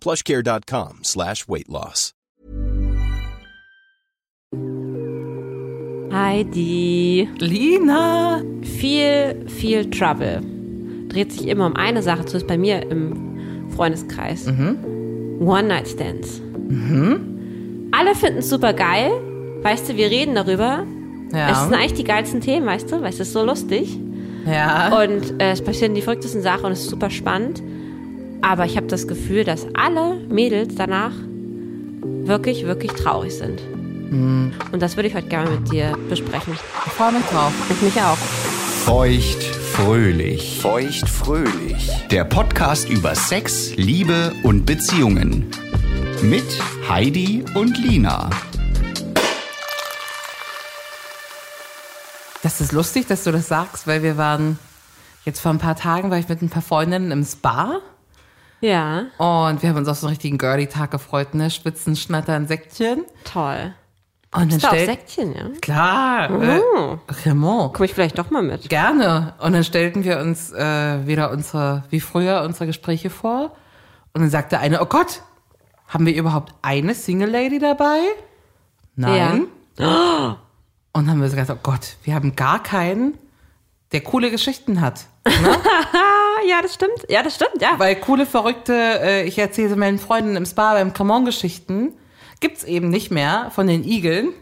plushcare.com slash weight loss. Heidi. Lina! Viel, viel Trouble. Dreht sich immer um eine Sache, zumindest bei mir im Freundeskreis. One-Night-Stands. Alle finden es super geil. Weißt du, wir reden darüber. Ja. Es sind eigentlich die geilsten Themen, weißt du? Weil es ist so lustig. ja. Und äh, es passieren die verrücktesten Sachen und es ist super spannend. Aber ich habe das Gefühl, dass alle Mädels danach wirklich, wirklich traurig sind. Und das würde ich heute gerne mit dir besprechen. Ich freue mich drauf. Ich mich auch. Feucht fröhlich. Feucht fröhlich. Der Podcast über Sex, Liebe und Beziehungen. Mit Heidi und Lina. Das ist lustig, dass du das sagst, weil wir waren jetzt vor ein paar Tagen, war ich mit ein paar Freundinnen im Spa Ja, und wir haben uns auf so einen richtigen Girly-Tag gefreut, ne? Spitzen, Schnattern, Säckchen. toll. Und dann Ist da auch stellt, Säckchen, ja? klar, äh, Cremant. Komme ich vielleicht doch mal mit. Gerne. Und dann stellten wir uns äh, wieder unsere, wie früher, unsere Gespräche vor. Und dann sagte eine, oh Gott, haben wir überhaupt eine Single Lady dabei? Nein. Und dann haben wir so gesagt, oh Gott, wir haben gar keinen, der coole Geschichten hat. Ah, ja, das stimmt. Ja, das stimmt, ja. Weil coole, verrückte, äh, ich erzähle meinen Freunden im Spa beim Cremant-Geschichten, gibt's eben nicht mehr von den Igeln.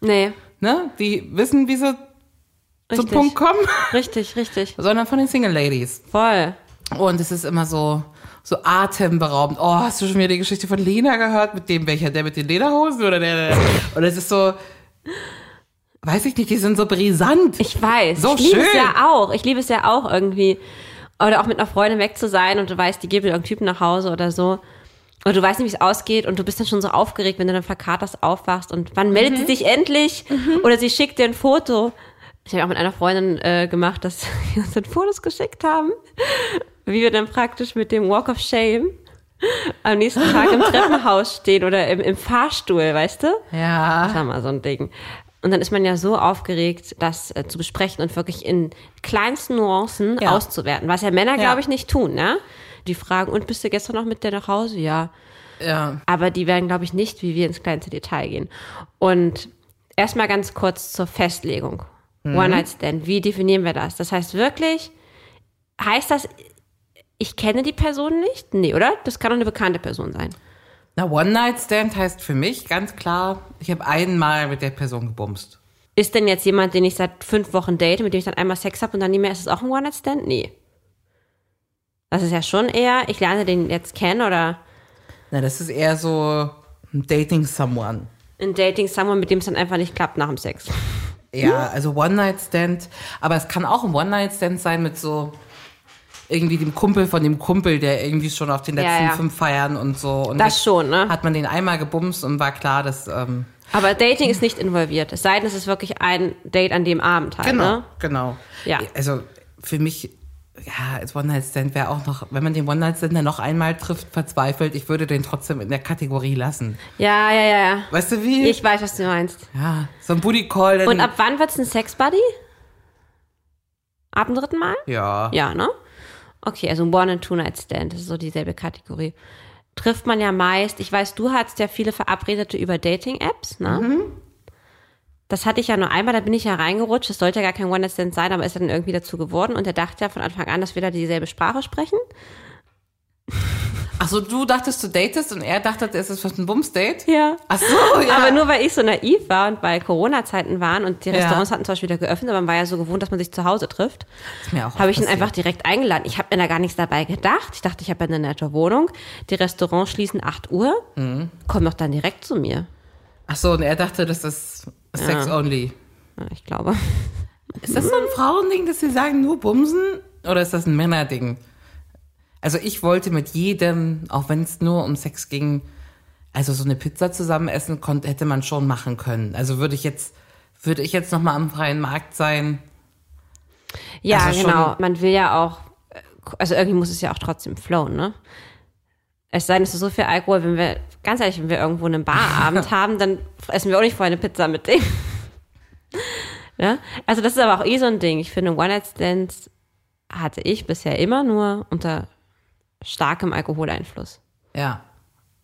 Nee, Ne? Die wissen, wie sie zum Richtig. Punkt kommen, richtig, richtig. sondern von den Single Ladies. Voll. Und es ist immer so, so atemberaubend. Oh, hast du schon wieder die Geschichte von Lena gehört? Mit dem welcher? Der mit den Lederhosen oder der? der und es ist so, weiß ich nicht, die sind so brisant. Ich weiß. So ich liebe es schön. ja auch. Ich liebe es ja auch irgendwie. Oder auch mit einer Freundin weg zu sein und du weißt, die geht mit irgendeinem Typen nach Hause oder so. Und du weißt nicht, wie es ausgeht und du bist dann schon so aufgeregt, wenn du dann verkaterst aufwachst und wann meldet sie sich endlich? Oder sie schickt dir ein Foto. Ich habe auch mit einer Freundin äh, gemacht, dass wir uns dann Fotos geschickt haben, wie wir dann praktisch mit dem Walk of Shame am nächsten Tag im Treppenhaus stehen oder im, im Fahrstuhl, weißt du? Das Ja. war mal so ein Ding. Und dann ist man ja so aufgeregt, das äh, zu besprechen und wirklich in kleinsten Nuancen Ja. auszuwerten, was ja Männer, glaube ich, nicht tun, ne? Die fragen, und bist du gestern noch mit der nach Hause? Ja. Ja. Aber die werden, glaube ich, nicht, wie wir ins kleinste Detail gehen. Und erstmal ganz kurz zur Festlegung. Mhm. One-Night-Stand, wie definieren wir das? Das heißt wirklich, heißt das, ich kenne die Person nicht? Nee, oder? Das kann doch eine bekannte Person sein. Na, One-Night-Stand heißt für mich ganz klar, ich habe einmal mit der Person gebumst. Ist denn jetzt jemand, den ich seit fünf Wochen date, mit dem ich dann einmal Sex habe und dann nie mehr, ist es auch ein One-Night-Stand? Nee. Das ist ja schon eher, ich lerne den jetzt kennen oder Na, das ist eher so dating someone. ein Dating someone, mit dem es dann einfach nicht klappt nach dem Sex. Ja, also One-Night-Stand. Aber es kann auch ein One-Night-Stand sein mit so irgendwie dem Kumpel von dem Kumpel, der irgendwie schon auf den Ja, letzten ja. fünf Feiern und so. Und Das schon, ne? Hat man den einmal gebumst und war klar, dass. Ähm, Aber Dating ist nicht involviert. Es sei denn, es ist wirklich ein Date an dem Abend halt, genau, ne? genau. Ja. Also für mich ja, als One-Night-Stand wäre auch noch, wenn man den One-Night-Stand dann noch einmal trifft, verzweifelt, ich würde den trotzdem in der Kategorie lassen. Ja, ja, ja, ja. Weißt du wie? Ich weiß, was du meinst. ja, so ein Booty-Call. Und ab wann wird's ein Sex-Buddy? Ab dem dritten Mal? Ja. Ja, ne? Okay, also ein One- and Two-Night-Stand, das ist so dieselbe Kategorie. Trifft man ja meist, ich weiß, du hattest ja viele Verabredete über Dating-Apps, ne? Mhm. Das hatte ich ja nur einmal, da bin ich ja reingerutscht. Das sollte ja gar kein One-Night-Stand sein, aber ist dann irgendwie dazu geworden. Und er dachte ja von Anfang an, dass wir da dieselbe Sprache sprechen. Ach so, du dachtest, du datest und er dachte, es ist was ein Bums-Date? Ja. Ach so, ja. Aber nur weil ich so naiv war und weil Corona-Zeiten waren und die Ja. Restaurants hatten zum Beispiel wieder geöffnet, aber man war ja so gewohnt, dass man sich zu Hause trifft, habe ich ihn einfach direkt eingeladen. Ich habe mir da gar nichts dabei gedacht. Ich dachte, ich habe ja eine nette Wohnung. Die Restaurants schließen 8 Uhr. Mhm. Komm doch dann direkt zu mir. Ach so, und er dachte, das ist Sex only. Ja, ich glaube. Ist das so ein Frauending, dass sie sagen, nur bumsen? Oder ist das ein Männerding? Also ich wollte mit jedem, auch wenn es nur um Sex ging, also so eine Pizza zusammen essen konnte, hätte man schon machen können. Also würde ich jetzt, würde ich jetzt noch mal am freien Markt sein? Ja, Also genau. Man will ja auch, also irgendwie muss es ja auch trotzdem flowen, ne? Es sei denn, es ist so viel Alkohol, wenn wir, ganz ehrlich, wenn wir irgendwo einen Barabend haben, dann essen wir auch nicht vorher eine Pizza mit dem. ja? Also das ist aber auch eh so ein Ding. Ich finde, One-Night-Stands hatte ich bisher immer nur unter starkem Alkoholeinfluss. Ja.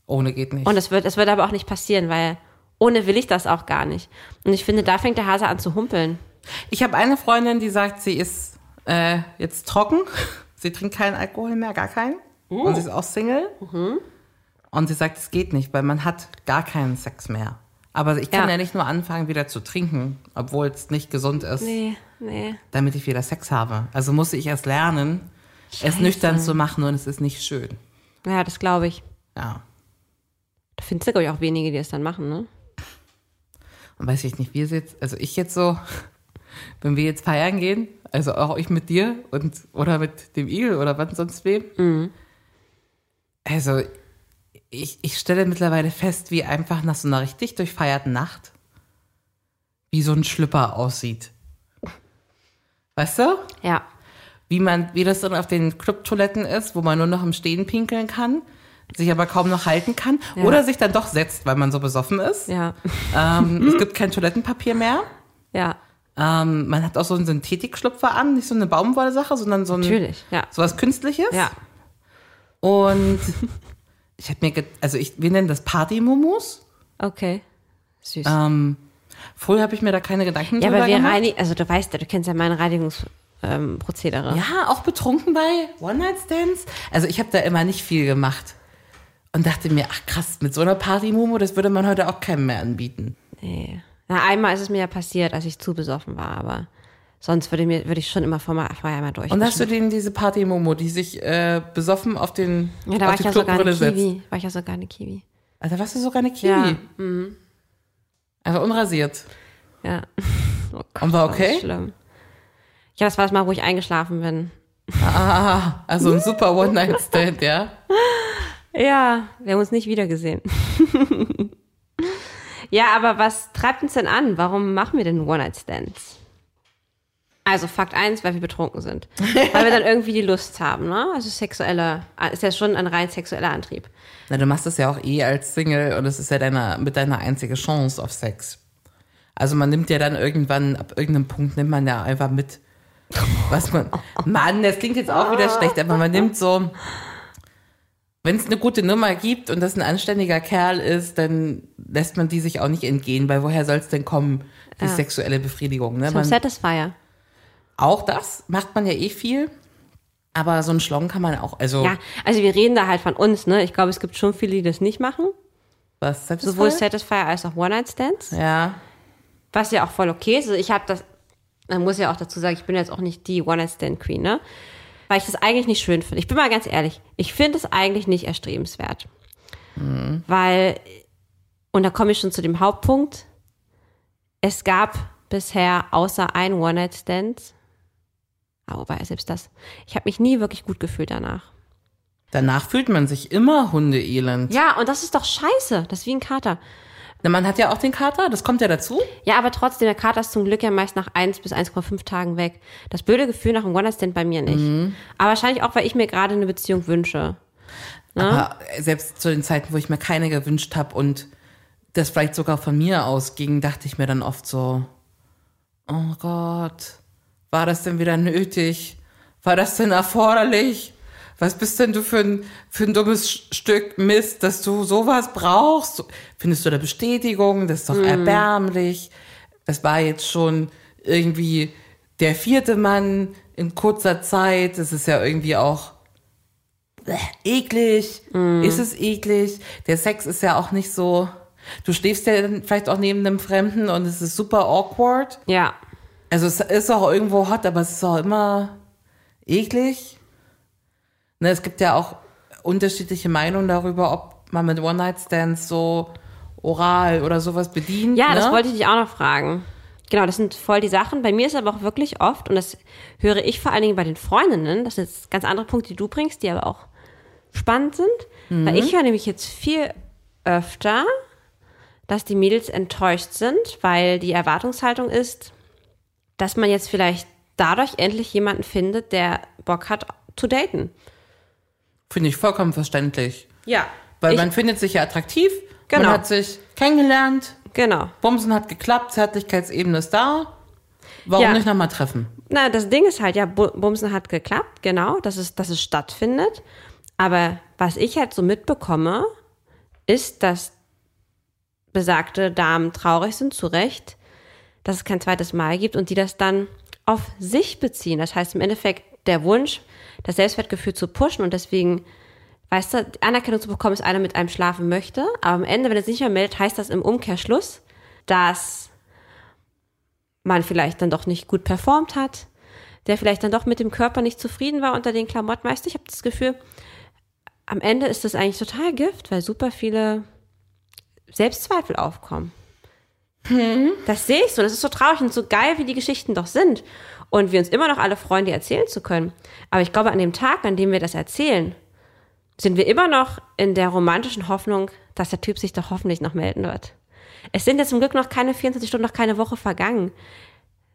Ohne geht nicht. Und es wird, es wird aber auch nicht passieren, weil ohne will ich das auch gar nicht. Und ich finde, da fängt der Hase an zu humpeln. Ich habe eine Freundin, die sagt, sie ist äh, jetzt trocken. Sie trinkt keinen Alkohol mehr, gar keinen. Und sie ist auch Single. Und sie sagt, es geht nicht, weil man hat gar keinen Sex mehr. Aber ich kann Ja. ja, nicht nur anfangen, wieder zu trinken, obwohl es nicht gesund ist, Nee, nee. damit ich wieder Sex habe. Also musste ich erst lernen, es nüchtern zu machen und es ist nicht schön. Ja, das glaube ich. Ja. Da findest du, glaube ich, auch wenige, die das dann machen, ne? Und weiß ich nicht, wir jetzt, also ich jetzt so, wenn wir jetzt feiern gehen, also auch ich mit dir und oder mit dem Igel oder was sonst wem. Also ich, ich stelle mittlerweile fest, wie einfach nach so einer richtig durchfeierten Nacht, wie so ein Schlüpper aussieht. Weißt du? Ja. Wie man, wie das dann auf den Clubtoiletten ist, wo man nur noch im Stehen pinkeln kann, sich aber kaum noch halten kann, oder sich dann doch setzt, weil man so besoffen ist. Ja. Ähm, es gibt kein Toilettenpapier mehr. Ja. Ähm, man hat auch so einen Synthetikschlüpfer an, nicht so eine Baumwolle-Sache, sondern so ein Natürlich, ja. sowas Künstliches. Ja. Und ich habe mir, also ich, wir nennen das Party-Mumus. Okay. Süß. Ähm, früher habe ich mir da keine Gedanken ja, drüber aber wir gemacht. reinigen, also du weißt ja, du kennst ja meine Reinigungsprozedere. Ähm, Prozedere. Ja, auch betrunken bei One-Night-Stands. Also ich habe da immer nicht viel gemacht. Und dachte mir, ach krass, mit so einer Party-Mumu, das würde man heute auch keinem mehr anbieten. Nee. Na, einmal ist es mir ja passiert, als ich zu besoffen war, aber sonst würde, mir, würde ich schon immer vorher einmal durch. Und hast du denen diese Party-Momo, die sich äh, besoffen auf den ja, da war ich ja sogar eine Clubbrille setzt? Kiwi. War ich ja sogar eine Kiwi. Also warst du sogar eine Kiwi? Ja. Mhm. Also unrasiert. Ja. Oh Gott, Und war okay? schlimm. Ja, das war das Mal, wo ich eingeschlafen bin. Ah, also ein super One-Night-Stand, ja? Ja, wir haben uns nicht wiedergesehen. ja, aber was treibt uns denn an? Warum machen wir denn One-Night-Stands? Also Fakt eins, weil wir betrunken sind. weil wir dann irgendwie die Lust haben, ne? Also sexueller, ist ja schon ein rein sexueller Antrieb. Na, du machst das ja auch eh als Single und es ist ja deine, mit deiner einzige Chance auf Sex. Also man nimmt ja dann irgendwann, ab irgendeinem Punkt nimmt man ja einfach mit, was man, Mann, das klingt jetzt auch wieder schlecht, aber man nimmt so, wenn es eine gute Nummer gibt und das ein anständiger Kerl ist, dann lässt man die sich auch nicht entgehen, weil woher soll es denn kommen, die Ja. sexuelle Befriedigung, ne? Zum Man, Satisfier. auch das macht man ja eh viel, aber so einen Schlong kann man auch, also, Ja, also wir reden da halt von uns, ne? Ich glaube, es gibt schon viele, die das nicht machen. was, Satisfier? Sowohl Satisfier als auch One-Night-Stands. Ja, Was ja auch voll okay ist. Also ich habe das, man muss ja auch dazu sagen, ich bin jetzt auch nicht die One-Night-Stand-Queen, ne? Weil ich das eigentlich nicht schön finde. Ich bin mal ganz ehrlich, ich finde es eigentlich nicht erstrebenswert. Weil, und da komme ich schon zu dem Hauptpunkt, es gab bisher außer ein One-Night-Stand, aber wobei, selbst das, ich habe mich nie wirklich gut gefühlt danach. danach fühlt man sich immer hundeelend. Ja, und das ist doch scheiße. Das ist wie ein Kater. Na, man hat ja auch den Kater, das kommt ja dazu. Ja, aber trotzdem, der Kater ist zum Glück ja meist nach 1 bis 1,5 Tagen weg. Das blöde Gefühl nach einem One-Night-Stand bei mir nicht. Aber wahrscheinlich auch, weil ich mir gerade eine Beziehung wünsche. Aber selbst zu den Zeiten, wo ich mir keine gewünscht habe und das vielleicht sogar von mir ausging, dachte ich mir dann oft so, oh Gott, war das denn wieder nötig? War das denn erforderlich? Was bist denn du für ein, für ein dummes Stück Mist, dass du sowas brauchst? Findest du da Bestätigung? Das ist doch erbärmlich. Das war jetzt schon irgendwie der vierte Mann in kurzer Zeit. Das ist ja irgendwie auch eklig. Ist es eklig? Der Sex ist ja auch nicht so. Du schläfst ja dann vielleicht auch neben einem Fremden und es ist super awkward. Ja. Also es ist auch irgendwo hot, aber es ist auch immer eklig. Ne, es gibt ja auch unterschiedliche Meinungen darüber, ob man mit One-Night-Stands so oral oder sowas bedient. Ja, ne? das wollte ich dich auch noch fragen. Genau, das sind voll die Sachen. Bei mir ist aber auch wirklich oft, und das höre ich vor allen Dingen bei den Freundinnen, das sind jetzt ganz andere Punkte, die du bringst, die aber auch spannend sind. Weil ich höre nämlich jetzt viel öfter, dass die Mädels enttäuscht sind, weil die Erwartungshaltung ist, dass man jetzt vielleicht dadurch endlich jemanden findet, der Bock hat zu daten. Finde ich vollkommen verständlich. Ja. Weil man findet sich ja attraktiv, Genau. man hat sich kennengelernt, genau. Bumsen hat geklappt, Zärtlichkeitsebene ist da. Warum Ja. nicht nochmal treffen? Na, das Ding ist halt, ja, Bu- Bumsen hat geklappt, genau, dass es, dass es stattfindet. Aber was ich halt so mitbekomme, ist, dass besagte Damen traurig sind, zu Recht, dass es kein zweites Mal gibt und die das dann auf sich beziehen. Das heißt im Endeffekt der Wunsch, das Selbstwertgefühl zu pushen und deswegen, weißt du, Anerkennung zu bekommen, ist einer mit einem schlafen möchte. Aber am Ende, wenn er sich nicht mehr meldet, heißt das im Umkehrschluss, dass man vielleicht dann doch nicht gut performt hat, der vielleicht dann doch mit dem Körper nicht zufrieden war unter den Klamotten. Weißt du, ich habe das Gefühl, am Ende ist das eigentlich total Gift, weil super viele Selbstzweifel aufkommen. Das sehe ich so. Das ist so traurig und so geil, wie die Geschichten doch sind. Und wir uns immer noch alle freuen, die erzählen zu können. Aber ich glaube, an dem Tag, an dem wir das erzählen, sind wir immer noch in der romantischen Hoffnung, dass der Typ sich doch hoffentlich noch melden wird. Es sind jetzt zum Glück noch keine 24 Stunden, noch keine Woche vergangen.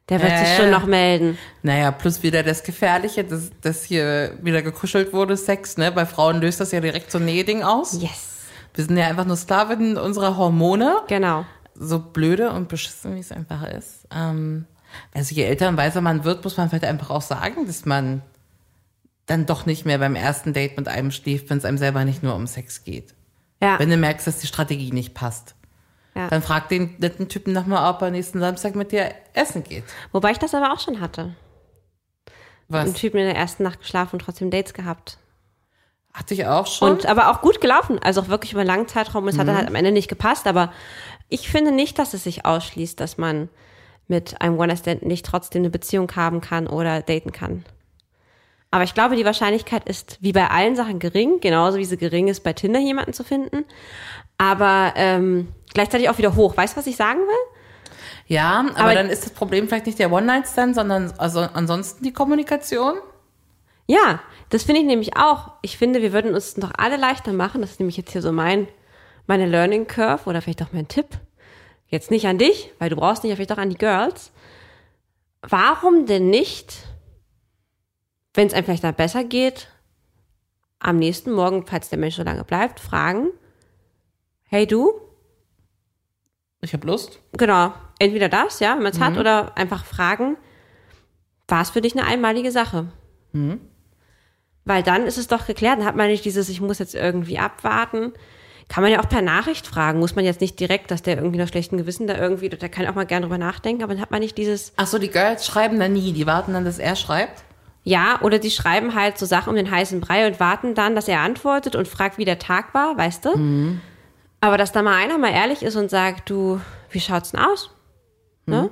Der wird sich Äh. schon noch melden. Naja, plus wieder das Gefährliche, dass, dass hier wieder gekuschelt wurde, Sex, ne? Bei Frauen löst das ja direkt so ein Nähding aus. Yes. Wir sind ja einfach nur Sklavinnen unserer Hormone. Genau. So blöde und beschissen, wie es einfach ist. Ähm, also je älter und weiser man wird, muss man vielleicht einfach auch sagen, dass man dann doch nicht mehr beim ersten Date mit einem schläft, wenn es einem selber nicht nur um Sex geht. Ja. Wenn du merkst, dass die Strategie nicht passt. Ja. Dann frag den netten Typen nochmal, ob er nächsten Samstag mit dir essen geht. Wobei ich das aber auch schon hatte. Was? Ein Typ in der ersten Nacht geschlafen und trotzdem Dates gehabt. Hatte ich auch schon. Und aber auch gut gelaufen. Also auch wirklich über einen langen Zeitraum. Es hat Mhm. dann halt am Ende nicht gepasst. Aber ich finde nicht, dass es sich ausschließt, dass man mit einem One-Night-Stand nicht trotzdem eine Beziehung haben kann oder daten kann. Aber ich glaube, die Wahrscheinlichkeit ist wie bei allen Sachen gering, genauso wie sie gering ist, bei Tinder jemanden zu finden. Aber ähm, gleichzeitig auch wieder hoch. Weißt du, was ich sagen will? Ja, aber, Aber- dann ist das Problem vielleicht nicht der One-Night-Stand, sondern also ansonsten die Kommunikation. Ja, das finde ich nämlich auch. Ich finde, wir würden uns doch alle leichter machen. Das ist nämlich jetzt hier so mein, meine Learning Curve oder vielleicht auch mein Tipp. Jetzt nicht an dich, weil du brauchst nicht, aber vielleicht auch an die Girls. Warum denn nicht, wenn es einem vielleicht dann besser geht, am nächsten Morgen, falls der Mensch so lange bleibt, fragen, hey du, Ich habe Lust. genau, entweder das, ja, wenn man es hat, oder einfach fragen, war es für dich eine einmalige Sache? Weil dann ist es doch geklärt, dann hat man nicht dieses, ich muss jetzt irgendwie abwarten. Kann man ja auch per Nachricht fragen, muss man jetzt nicht direkt, dass der irgendwie nach schlechtem Gewissen da irgendwie, der kann auch mal gerne drüber nachdenken, aber dann hat man nicht dieses, Ach so, die Girls schreiben dann nie. Die warten dann, dass er schreibt. ja, oder die schreiben halt so Sachen um den heißen Brei und warten dann, dass er antwortet und fragt, wie der Tag war, weißt du? Aber dass da mal einer mal ehrlich ist und sagt, du, wie schaut's denn aus? Ne?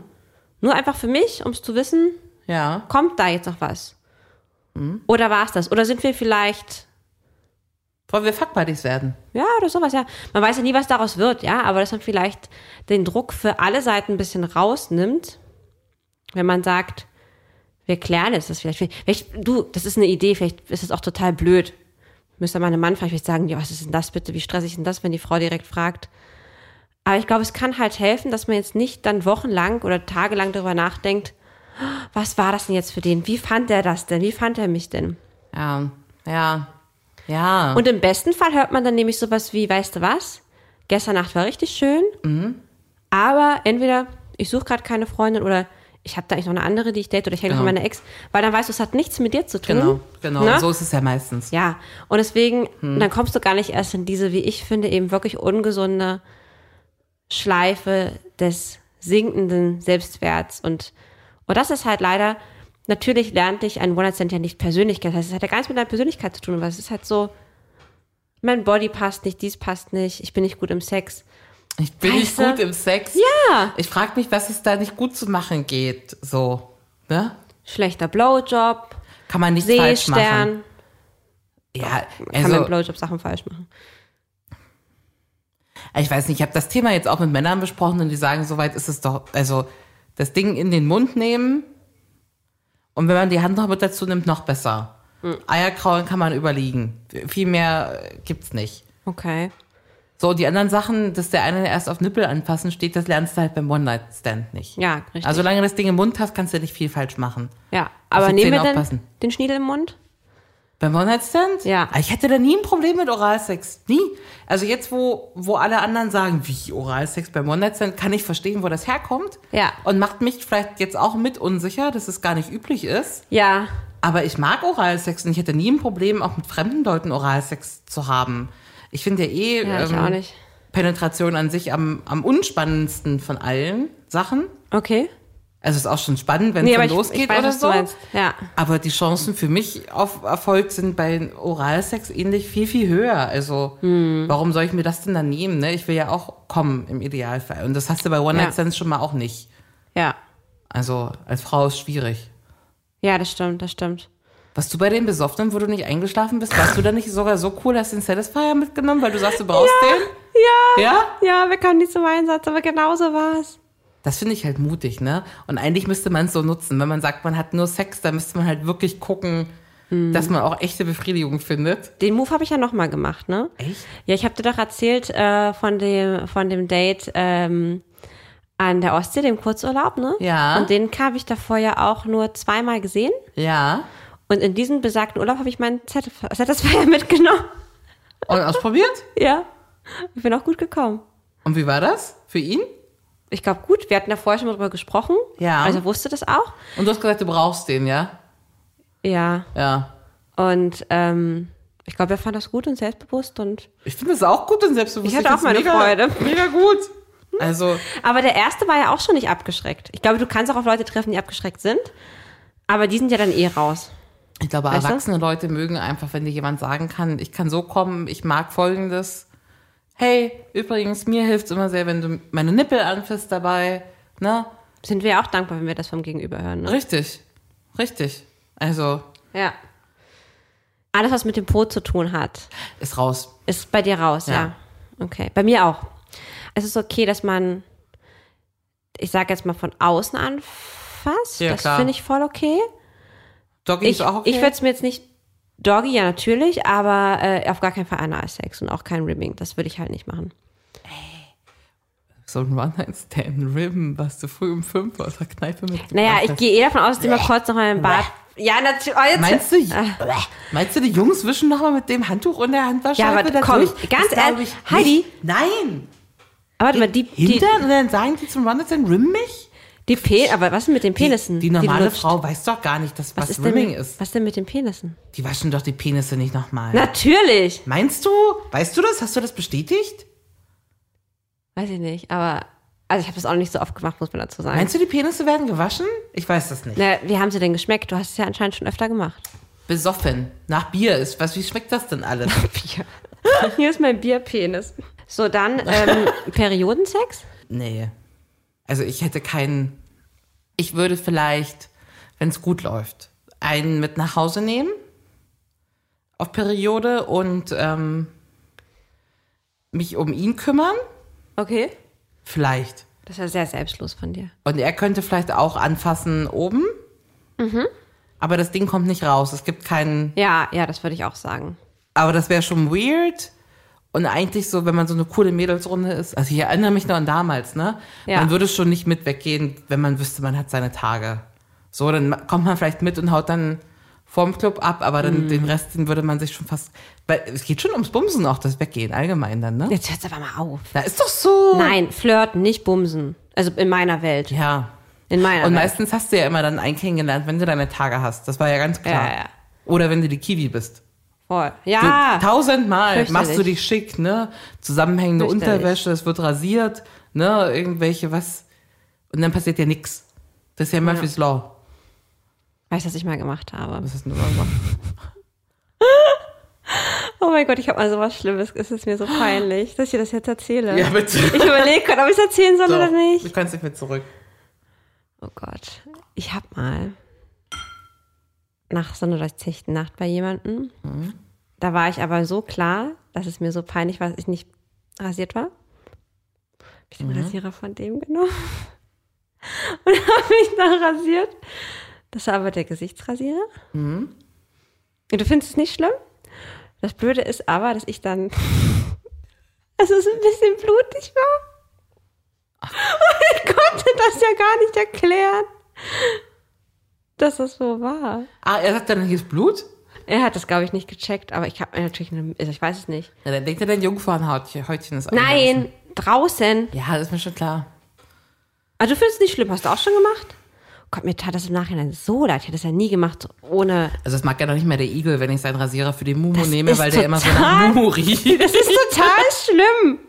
Nur einfach für mich, um es zu wissen, Ja. kommt da jetzt noch was? Oder war es das? Oder sind wir vielleicht, Wollen wir Fuckbuddies werden? ja, oder sowas, ja. Man weiß ja nie, was daraus wird, ja, aber dass man vielleicht den Druck für alle Seiten ein bisschen rausnimmt, wenn man sagt, wir klären es, das vielleicht, vielleicht, du, das ist eine Idee, vielleicht ist es auch total blöd. Müsste meine Mann vielleicht sagen, ja, was ist denn das bitte, wie stressig ist denn das, wenn die Frau direkt fragt, Aber ich glaube, es kann halt helfen, dass man jetzt nicht dann wochenlang oder tagelang darüber nachdenkt, was war das denn jetzt für den? Wie fand er das denn? Wie fand er mich denn? Ja, ja, ja. Und im besten Fall hört man dann nämlich sowas wie, weißt du was? Gestern Nacht war richtig schön, Mhm. aber entweder ich suche gerade keine Freundin oder ich habe da eigentlich noch eine andere, die ich date oder ich hänge noch Genau. mit meiner Ex, weil dann weißt du, es hat nichts mit dir zu tun. genau, genau. Ne? So ist es ja meistens. Ja, und deswegen, Hm. dann kommst du gar nicht erst in diese, wie ich finde, eben wirklich ungesunde Schleife des sinkenden Selbstwerts. Und, und das ist halt leider, natürlich lernt dich ein One-Night-Stand ja nicht Persönlichkeit. Das heißt, es hat ja gar nichts mit deiner Persönlichkeit zu tun, weil es ist halt so, mein Body passt nicht, dies passt nicht, ich bin nicht gut im Sex. Ich bin nicht Weißt du? gut im Sex. Ja. Ich frage mich, was es da nicht gut zu machen geht. So, ne? Schlechter Blowjob, Kann man nichts falsch machen. Seestern. Ja, Kann man also, Blowjob Sachen falsch machen. ich weiß nicht, ich habe das Thema jetzt auch mit Männern besprochen und die sagen, soweit ist es doch, also das Ding in den Mund nehmen und wenn man die Hand noch mit dazu nimmt, noch besser. Hm. Eierkraulen kann man überliegen. Viel mehr äh, gibt's nicht. Okay. So, die anderen Sachen, dass der eine erst auf Nippel anfassen steht, das lernst du halt beim One-Night-Stand nicht. Ja, richtig. Also solange du das Ding im Mund hast, kannst du nicht viel falsch machen. ja, aber nehmen wir den Schniedel im Mund? Beim One-Night-Stand? Ja. Ah, Ich hätte da nie ein Problem mit Oralsex. Nie. Also jetzt, wo, wo alle anderen sagen, wie Oralsex beim One-Night-Stand, kann ich verstehen, wo das herkommt. Ja. Und macht mich vielleicht jetzt auch mit unsicher, dass es gar nicht üblich ist. Ja, Aber ich mag Oralsex und ich hätte nie ein Problem, auch mit fremden Leuten Oralsex zu haben. Ich finde ja eh Ja, nicht. Penetration an sich am, am unspannendsten von allen Sachen. okay. Also ist auch schon spannend, wenn Nee, es aber dann losgeht ich weiß, oder so. du. Ja. Aber die Chancen für mich auf Erfolg sind bei Oralsex ähnlich viel, viel höher. Also, Hm. warum soll ich mir das denn dann nehmen? Ne? Ich will ja auch kommen im Idealfall. Und das hast du bei One-Night-Stands schon mal auch nicht. Ja. Also, als Frau ist schwierig. Ja, das stimmt, das stimmt. Warst du bei den Besoffenen, wo du nicht eingeschlafen bist? Warst du da nicht sogar so cool, hast den Satisfier mitgenommen, weil du sagst, du brauchst den? Ja. Ja? Ja, wir können nicht zum Einsatz, aber genauso war's. Das finde ich halt mutig, ne? Und eigentlich müsste man es so nutzen. Wenn man sagt, man hat nur Sex, dann müsste man halt wirklich gucken, Hm. dass man auch echte Befriedigung findet. Den Move habe ich ja nochmal gemacht, ne? Echt? Ja, ich habe dir doch erzählt äh, von dem von dem Date ähm, an der Ostsee, dem Kurzurlaub, ne? Ja. Und den habe ich davor ja auch nur zweimal gesehen. Ja. Und in diesem besagten Urlaub habe ich meinen Satisf- Satisfier mitgenommen. Und ausprobiert? Ja. Ich bin auch gut gekommen. Und wie war das für ihn? Ich glaube gut, wir hatten ja vorher schon mal drüber gesprochen. Ja. Also wusste das auch. Und du hast gesagt, du brauchst den, ja? Ja. Ja. Und ähm, ich glaube, er fand das gut und selbstbewusst und. Ich finde das auch gut und selbstbewusst. Ich hatte auch meine mega, Freude. Mega gut. Also, Aber der erste war ja auch schon nicht abgeschreckt. Ich glaube, du kannst auch auf Leute treffen, die abgeschreckt sind. Aber die sind ja dann eh raus. ich glaube, Weißt du? erwachsene Leute mögen einfach, wenn dir jemand sagen kann, ich kann so kommen, ich mag folgendes. Hey, übrigens, mir hilft es immer sehr, wenn du meine Nippel anfasst dabei. Ne? Sind wir auch dankbar, wenn wir das vom Gegenüber hören. Ne? Richtig. Richtig. Also, Ja. Alles, was mit dem Po zu tun hat, ist raus. ist bei dir raus, ja. Ja. Okay. Bei mir auch. Es ist okay, dass man, ich sage jetzt mal von außen anfasst. Ja, das finde ich voll okay. Doggy Ich, ist auch okay. ich würde es mir jetzt nicht. Doggy, ja, natürlich, aber äh, auf gar keinen Fall Analsex und auch kein Ribbing. Das würde ich halt nicht machen. so ein One-Night-Stand, Ribben, was du früh um fünf aus der Kneipe mit. Naja, ich gehe eher davon aus, dass die mal kurz noch mal im Bad. Ja, natürlich. Oh, Meinst du, meinst du, die Jungs wischen noch mal mit dem Handtuch in der Handwaschscheibe Ja, aber da komm, durch? ganz ehrlich, ich Heidi. nicht. Nein! Aber warte mal, die, die, Hintern? Und dann sagen die zum One-Night-Stand, rimm mich? Die Pe aber was ist mit den Penissen? Die, die normale lutscht? Frau weiß doch gar nicht, dass was, was Rimming ist. was denn mit den Penissen? Die waschen doch die Penisse nicht nochmal. Natürlich. Meinst du? Weißt du das? Hast du das bestätigt? Weiß ich nicht, aber also ich habe das auch nicht so oft gemacht, muss man dazu sagen. Meinst du, die Penisse werden gewaschen? Ich weiß das nicht. Na, wie haben sie denn geschmeckt? Du hast es ja anscheinend schon öfter gemacht. Besoffen. Nach Bier ist. Was, wie schmeckt das denn alles? Bier. Hier ist mein Bierpenis. So, dann ähm, Periodensex? Nee. Also ich hätte keinen. Ich würde vielleicht, wenn es gut läuft, einen mit nach Hause nehmen. Auf Periode und ähm, mich um ihn kümmern. Okay. Vielleicht. Das ist ja sehr selbstlos von dir. Und er könnte vielleicht auch anfassen oben. Aber das Ding kommt nicht raus. Es gibt keinen. Ja, ja, das würde ich auch sagen. Aber das wäre schon weird. Und eigentlich so, wenn man so eine coole Mädelsrunde ist, also ich erinnere mich noch an damals, ne? Ja. Man würde schon nicht mit weggehen, wenn man wüsste, man hat seine Tage. So, dann kommt man vielleicht mit und haut dann vorm Club ab, aber dann den Rest, den würde man sich schon fast, weil es geht schon ums Bumsen auch, das Weggehen allgemein dann, ne? Jetzt hört's aber mal auf. Da ist doch so. Nein, flirten, nicht bumsen. Also in meiner Welt. Ja. In meiner Und Welt. meistens hast du ja immer dann einen kennengelernt, wenn du deine Tage hast. Das war ja ganz klar. Ja, ja. Oder wenn du die Kiwi bist. Voll. Du, Ja. tausendmal Fürchterlich. machst du dich schick, ne? Zusammenhängende. Unterwäsche, es wird rasiert, ne? Irgendwelche was. Und dann passiert ja nichts. Das ist ja Murphy's Law. Weißt du, was ich mal gemacht habe? Was hast du denn gemacht? Oh mein Gott, ich habe mal sowas Schlimmes. Es ist mir so peinlich, dass ich dir das jetzt erzähle. Ja, bitte. Ich überlege gerade, ob ich es erzählen soll oder Du nicht. kannst nicht mehr zurück. Oh Gott. Ich habe mal nach so einer durchzechten Nacht bei jemandem. Da war ich aber so klar, dass es mir so peinlich war, dass ich nicht rasiert war. Hab ich den Rasierer von dem genommen und habe mich dann rasiert. Das war aber der Gesichtsrasierer. Und du findest es nicht schlimm? Das Blöde ist aber, dass ich dann, also es ein bisschen blutig war. Und ich konnte das ja gar nicht erklären, dass das so war. Ah, er sagt dann, hier ist Blut? Er hat das, glaube ich, nicht gecheckt, aber ich habe mir natürlich, eine, also ich weiß es nicht. Ja, dann denkt er, dein Jungfrauenhäutchen Häutchen ist Nein, draußen. Ja, das ist mir schon klar. Also du findest es nicht schlimm, hast du auch schon gemacht? Gott, mir tat das im Nachhinein so leid. Ich hätte das ja nie gemacht ohne. Also das mag ja noch nicht mehr der Igel, wenn ich seinen Rasierer für die Mumu Das nehme, weil der immer so nach Mumu riecht. Das ist total schlimm.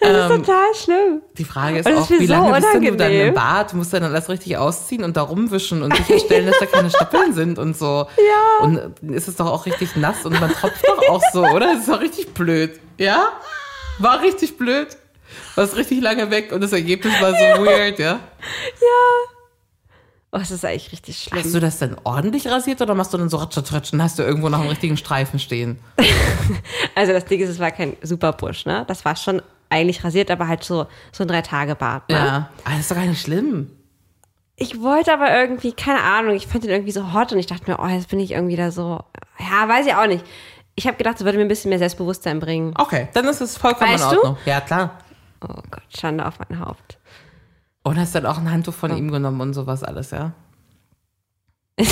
Das ist total schlimm. Die Frage ist auch, ist wie so lange bist denn du dann im Bad? Du musst dann alles richtig ausziehen und da rumwischen und sicherstellen, dass da keine Stippeln sind und so. Ja. Und ist es doch auch richtig nass und man tropft doch auch so, oder? Das ist doch richtig blöd. Ja? War richtig blöd. Warst richtig lange weg und das Ergebnis war so weird, ja? Oh, das ist eigentlich richtig schlimm. Hast du das dann ordentlich rasiert oder machst du dann so ratschatratsch und hast du irgendwo noch einen richtigen Streifen stehen? Also das Ding ist, es war kein Superbusch, ne? Das war schon eigentlich rasiert, aber halt so, so ein Drei-Tage-Bart, ne? Ja. Aber das ist doch gar nicht schlimm. Ich wollte aber irgendwie, keine Ahnung, ich fand den irgendwie so hot und ich dachte mir, oh, jetzt bin ich irgendwie da so, ja, weiß ich auch nicht. Ich habe gedacht, es würde mir ein bisschen mehr Selbstbewusstsein bringen. Okay, dann ist es vollkommen Weißt in du? Ordnung. Ja, klar. Oh Gott, Schande auf mein Haupt. Und hast dann auch ein Handtuch von ihm genommen und sowas alles, ja?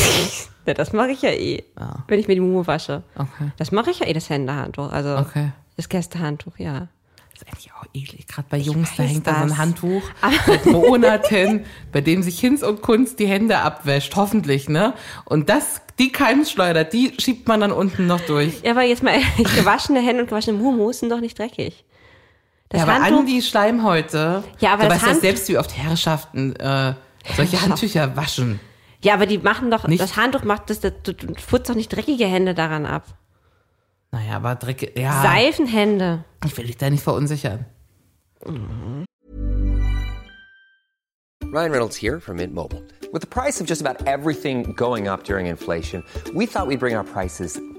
ja, das mache ich ja eh, wenn ich mir die Mumu wasche. Okay. Das mache ich ja eh, das Händehandtuch, also Okay. das Gästehandtuch, ja. Das ist eigentlich auch eklig. Gerade bei Jungs, da hängt da so ein Handtuch seit Monaten, bei dem sich Hinz und Kunst die Hände abwäscht, hoffentlich, ne? Und das, die Keimschleuder, die schiebt man dann unten noch durch. Ja, aber jetzt mal ehrlich, gewaschene Hände und gewaschene Mumus sind doch nicht dreckig. Das ja, aber Handtuch, an die Schleimhäute, Ja, aber du das weißt ja selbst, wie oft Herrschaften äh, solche Handtücher waschen. ja, aber die machen doch, Nicht? das Handtuch macht das, das du, du futzt doch nicht dreckige Hände daran ab. Naja, aber Dreck, ja, Seifenhände. ich will dich da nicht verunsichern. Ryan Reynolds here from Mint Mobile. With the price of just about everything going up during inflation, we thought we'd bring our prices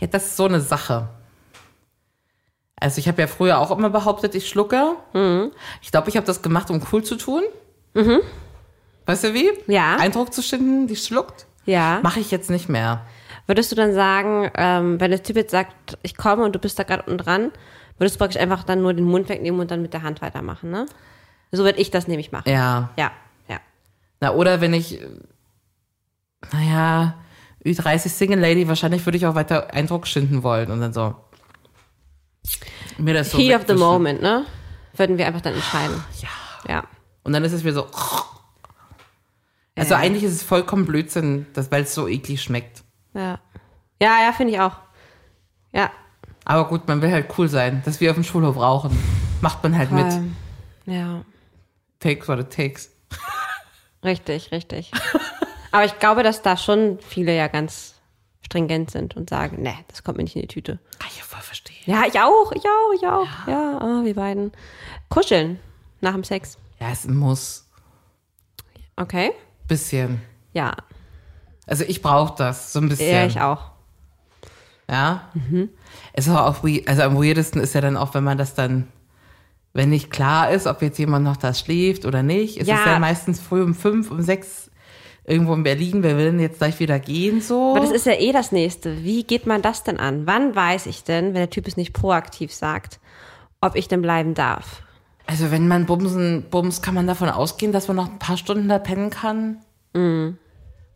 Ja, das ist so eine Sache. Also ich habe ja früher auch immer behauptet, ich schlucke. Mhm. Ich glaube, ich habe das gemacht, um cool zu tun. Weißt du wie? Ja. Eindruck zu schinden, die schluckt. Ja. Mache ich jetzt nicht mehr. Würdest du dann sagen, ähm, wenn der Typ jetzt sagt, ich komme und du bist da gerade unten dran, würdest du praktisch einfach dann nur den Mund wegnehmen und dann mit der Hand weitermachen, ne? So würde ich das nämlich machen. Ja. Ja, ja. Na, oder wenn ich, naja, Ü30 Single Lady, wahrscheinlich würde ich auch weiter Eindruck schinden wollen und dann so. Mir das so Heat of the moment, ne? Würden wir einfach dann entscheiden. Ja. Ja. Und dann ist es wieder so. Also eigentlich ist es vollkommen Blödsinn, dass, weil es so eklig schmeckt. Ja. Ja, ja, finde ich auch. Ja. Aber gut, man will halt cool sein, dass wir auf dem Schulhof rauchen. Macht man halt mit. Ähm, Ja. Takes what it takes. Richtig, richtig. Aber ich glaube, dass da schon viele ja ganz stringent sind und sagen, ne, das kommt mir nicht in die Tüte. Kann ich ja voll verstehen. Ja, ich auch, ich auch, ich auch. Ja, ah, wir beiden. Kuscheln nach dem Sex. Ja, es muss. Okay. Bisschen. Ja, Also ich brauche das, so ein bisschen. ja, ich auch. Ja. Es ist auch, also am weirdesten ist ja dann auch, wenn man das dann, wenn nicht klar ist, ob jetzt jemand noch da schläft oder nicht. Es Ja. ist ja meistens früh um fünf, um sechs irgendwo in Berlin. Wer will denn jetzt gleich wieder gehen so? Aber das ist ja eh das Nächste. Wie geht man das denn an? Wann weiß ich denn, wenn der Typ es nicht proaktiv sagt, ob ich denn bleiben darf? also wenn man bumsen, bums, kann man davon ausgehen, dass man noch ein paar Stunden da pennen kann? Mhm.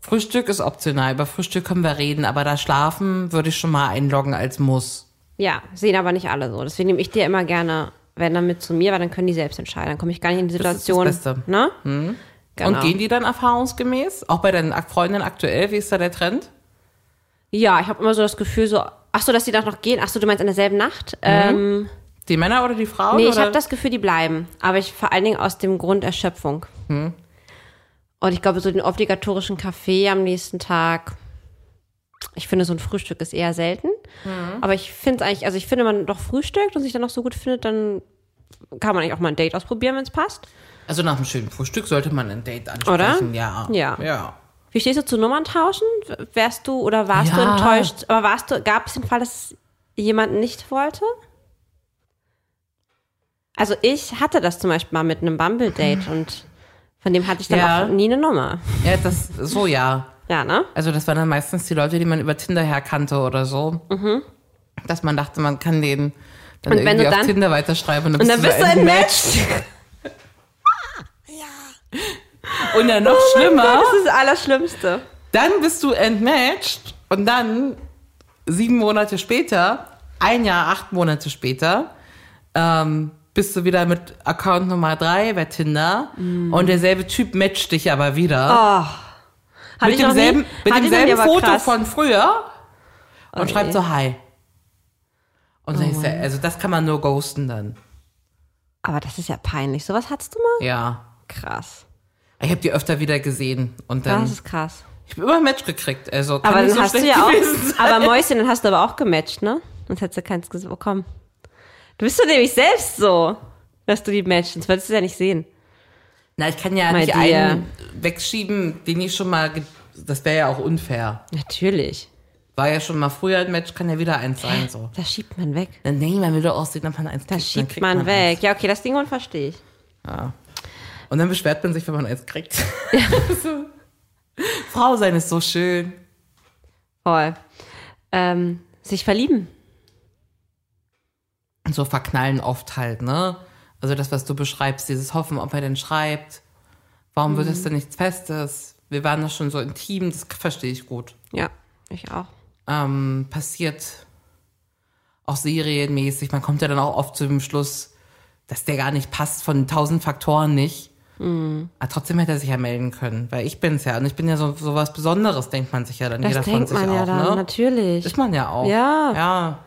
Frühstück ist optional. Über Frühstück können wir reden, aber da schlafen würde ich schon mal einloggen als Muss. Ja, sehen aber nicht alle so. Deswegen nehme ich dir immer gerne, wenn dann mit zu mir, weil dann können die selbst entscheiden. Dann komme ich gar nicht in die Das ist das Situation. Beste. Ne? Genau. Und gehen die dann erfahrungsgemäß? Auch bei deinen Freundinnen aktuell? Wie ist da der Trend? Ja, ich habe immer so das Gefühl, so, ach so, dass die dann noch gehen. Ach so, du meinst in derselben Nacht? Ähm, Die Männer oder die Frauen? nee, ich habe das Gefühl, die bleiben. Aber ich vor allen Dingen aus dem Grund Erschöpfung. Und ich glaube, so den obligatorischen Kaffee am nächsten Tag. Ich finde, so ein Frühstück ist eher selten. Aber ich finde es eigentlich, also ich finde, wenn man doch frühstückt und sich dann noch so gut findet, dann kann man eigentlich auch mal ein Date ausprobieren, wenn es passt. Also nach einem schönen Frühstück sollte man ein Date ansprechen. Oder? Ja. Ja. Ja. Wie stehst du zu Nummerntauschen? Wärst du oder warst du Ja. enttäuscht? Aber warst du, gab es den Fall, dass jemand nicht wollte? Also ich hatte das zum Beispiel mal mit einem Bumble-Date und von dem hatte ich dann Ja. auch nie eine Nummer. Ja, das, so ja. Ja, ne? Also das waren dann meistens die Leute, die man über Tinder herkannte oder so. Dass man dachte, man kann den dann Und wenn irgendwie du auf dann- Tinder weiterschreiben und dann, Und dann bist du ein entmatcht. Match. Und dann noch Oh schlimmer, Das ist das Allerschlimmste. dann bist du entmatched und dann sieben Monate später, ein Jahr, acht Monate später, ähm, bist du wieder mit Account Nummer drei bei Tinder Mm. und derselbe Typ matcht dich aber wieder. Hatte mit noch nie. demselben, mit demselben Foto krass. von früher und Oh schreibt so Hi. Und dann ist ja, also das kann man nur ghosten dann. Aber das ist ja peinlich. Sowas hattest du mal? Ja. Krass. Ich habe die öfter wieder gesehen und dann Das ist krass. ich habe immer ein Match gekriegt. Also kann Aber dann so hast du ja auch. sein. Aber Mäuschen, dann hast du aber auch gematcht, ne? Sonst hättest du keins bekommen. Du bist du nämlich selbst so, dass du die matchst. Sonst würdest du es ja nicht sehen. Na, ich kann ja My nicht dear. einen wegschieben, den ich schon mal. Das wäre ja auch unfair. Natürlich. War ja schon mal früher ein Match, kann ja wieder eins sein. So. Das schiebt man weg. Dann nee, man will doch aussehen, dass man eins Das kriegt, dann schiebt kriegt man, weg. eins. Ja, okay, das Ding und verstehe ich. Und dann beschwert man sich, wenn man eins kriegt. so. Frau sein ist so schön. Voll. Ähm, sich verlieben. Und so verknallen oft halt, ne? Also das, was du beschreibst, dieses Hoffen, ob er denn schreibt. Warum wird es denn nichts Festes? Wir waren doch schon so intim, das verstehe ich gut. Ja, ich auch. ähm, passiert auch serienmäßig. Man kommt ja dann auch oft zu dem Schluss, dass der gar nicht passt von tausend Faktoren nicht. Aber trotzdem hätte er sich ja melden können, weil ich bin's ja. Und ich bin ja so, so was Besonderes, denkt man sich ja dann Das jeder von denkt sich man ja auch, dann, ne? natürlich. Ist man ja auch. Ja. Ja.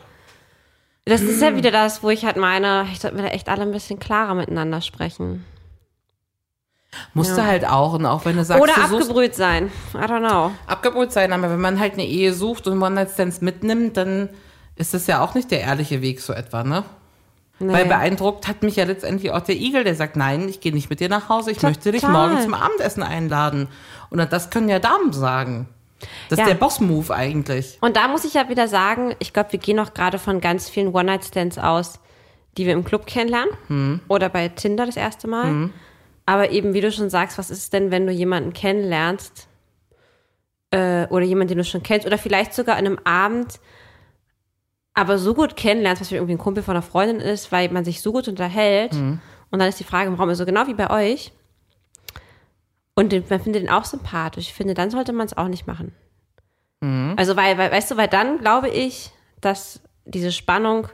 Das ist ja wieder das, wo ich halt meine, ich sollte mir da echt alle ein bisschen klarer miteinander sprechen. Musste halt auch. Und auch wenn du sagst, Oder du suchst abgebrüht sein. I don't know. abgebrüht sein, aber wenn man halt eine Ehe sucht und One-Night-Stands mitnimmt, dann ist das ja auch nicht der ehrliche Weg so etwa, ne? Nee. Weil beeindruckt hat mich ja letztendlich auch der Igel, der sagt, nein, ich gehe nicht mit dir nach Hause, ich möchte dich Total. morgen zum Abendessen einladen. Und das können ja Damen sagen. Das Ja. ist der Boss-Move eigentlich. Und da muss ich ja wieder sagen, ich glaube, wir gehen auch gerade von ganz vielen One-Night-Stands aus, die wir im Club kennenlernen Hm. oder bei Tinder das erste Mal. Aber eben, wie du schon sagst, was ist denn, wenn du jemanden kennenlernst äh, oder jemanden, den du schon kennst oder vielleicht sogar an einem Abend, aber so gut kennenlernst, was irgendwie ein Kumpel von einer Freundin ist, weil man sich so gut unterhält. Hm. Und dann ist die Frage im Raum, also genau wie bei euch. Und man findet den auch sympathisch. Ich finde, dann sollte man es auch nicht machen. Also, weil, weil, weißt du, weil dann glaube ich, dass diese Spannung